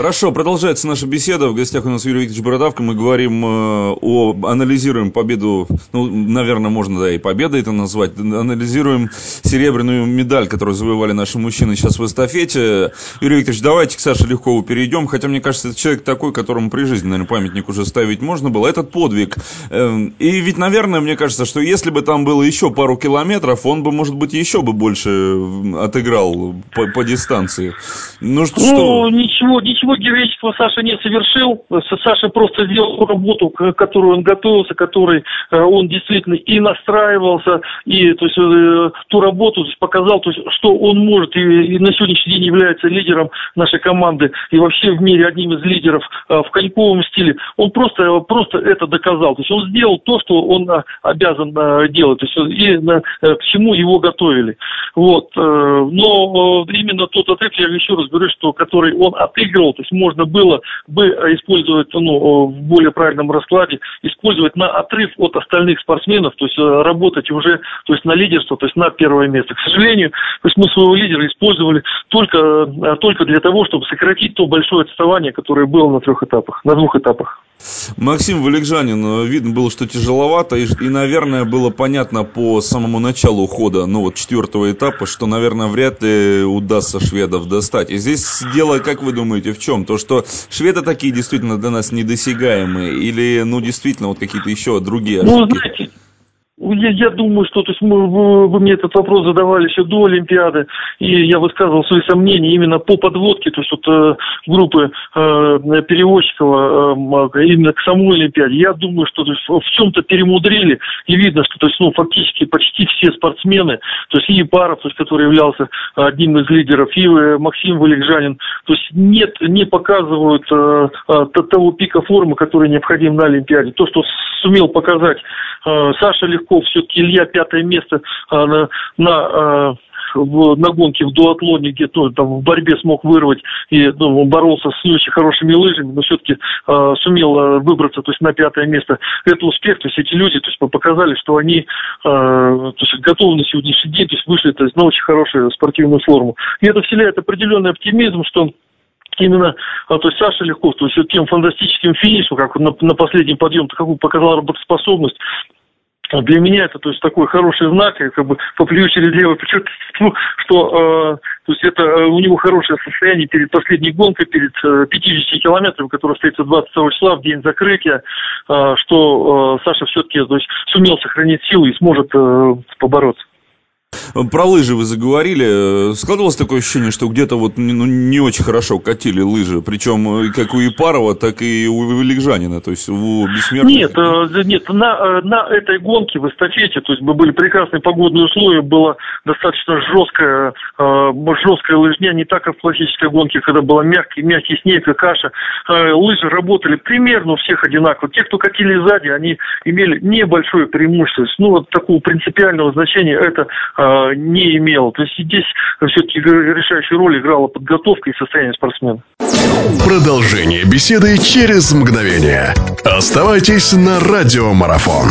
Хорошо, продолжается наша беседа. В гостях у нас Юрий Викторович Бородавка. Мы говорим э, о... анализируем победу, ну, наверное, можно, да, и победа это назвать. Анализируем серебряную медаль, которую завоевали наши мужчины сейчас в эстафете. Юрий Викторович, давайте к Саше Легкову перейдем. Хотя, мне кажется, это человек такой, которому при жизни, наверное, памятник уже ставить можно было. Этот подвиг. Эм, и ведь, наверное, мне кажется, что если бы там было еще пару километров, он бы, может быть, еще бы больше отыграл по, по дистанции. Ну, что... Ну, ничего, ничего ничего героического Саша не совершил. Саша просто сделал ту работу, к которой он готовился, которой э, он действительно и настраивался, и то есть, э, ту работу то есть, показал, то есть, что он может, и, и на сегодняшний день является лидером нашей команды, и вообще в мире одним из лидеров э, в коньковом стиле. Он просто, просто это доказал. То есть он сделал то, что он обязан делать, то есть, и к чему его готовили. Вот. Но именно тот отрыв, я еще раз говорю, что который он отыгрывал, то есть можно было бы использовать, ну, в более правильном раскладе, использовать на отрыв от остальных спортсменов, то есть э, работать уже, то есть на лидерство, то есть на первое место. К сожалению, то есть мы своего лидера использовали только, э, только для того, чтобы сократить то большое отставание, которое было на трех этапах, на двух этапах. Максим Валикжанин, э, видно было, что тяжеловато, и, наверное, было понятно по самому началу хода, ну вот четвертого этапа, что, наверное, вряд ли удастся шведов достать. И здесь дело, как вы думаете, в чем? То, что шведы такие действительно для нас недосягаемые, или, ну, действительно, вот какие-то еще другие ошибки? Ну, знаете, я, я думаю, что то есть мы, вы, вы мне этот вопрос задавали еще до Олимпиады, и я высказывал свои сомнения именно по подводке, то есть вот э, группы э, переводчиков э, именно к самой Олимпиаде. Я думаю, что то есть, в чем-то перемудрили, и видно, что то есть, ну, фактически почти все спортсмены, то есть и Паров, то есть, который являлся одним из лидеров, и э, Максим Валикжанин, то есть нет, не показывают э, э, того пика формы, который необходим на Олимпиаде. То, что сумел показать Саша Легков, все-таки Илья пятое место э, на, на в, на гонке в дуатлоне, где то, там в борьбе смог вырвать и ну, боролся с не очень хорошими лыжами, но все-таки э, сумел э, выбраться то есть, на пятое место. Это успех, то есть эти люди то есть, показали, что они э, то есть, готовы на сегодняшний день, то есть вышли то есть, на очень хорошую спортивную форму. И это вселяет определенный оптимизм, что именно, а, то есть Саша Легков, то есть тем фантастическим финишем, как на, на последнем подъем, какую показал работоспособность, для меня это то есть такой хороший знак, как бы поплюю через левое плечо, ну, что э, то есть это э, у него хорошее состояние перед последней гонкой, перед э, 50 километрами, которая состоится 22 числа в день закрытия, э, что э, Саша все-таки то есть, сумел сохранить силы и сможет э, побороться. Про лыжи вы заговорили. Складывалось такое ощущение, что где-то вот ну, не очень хорошо катили лыжи, причем как у Ипарова, так и у Великжанина, то есть у бессмертных. Нет, э, нет, на, э, на этой гонке в эстафете, то есть были прекрасные погодные условия, было достаточно жесткая, э, жесткая лыжня, не так, как в классической гонке, когда была мягкий, мягкий снег и каша. Лыжи работали примерно у всех одинаково. Те, кто катили сзади, они имели небольшое преимущество. Ну, вот такого принципиального значения это Э, не имел. То есть здесь все-таки решающую роль играла подготовка и состояние спортсмена. Продолжение беседы через мгновение. Оставайтесь на радиомарафон.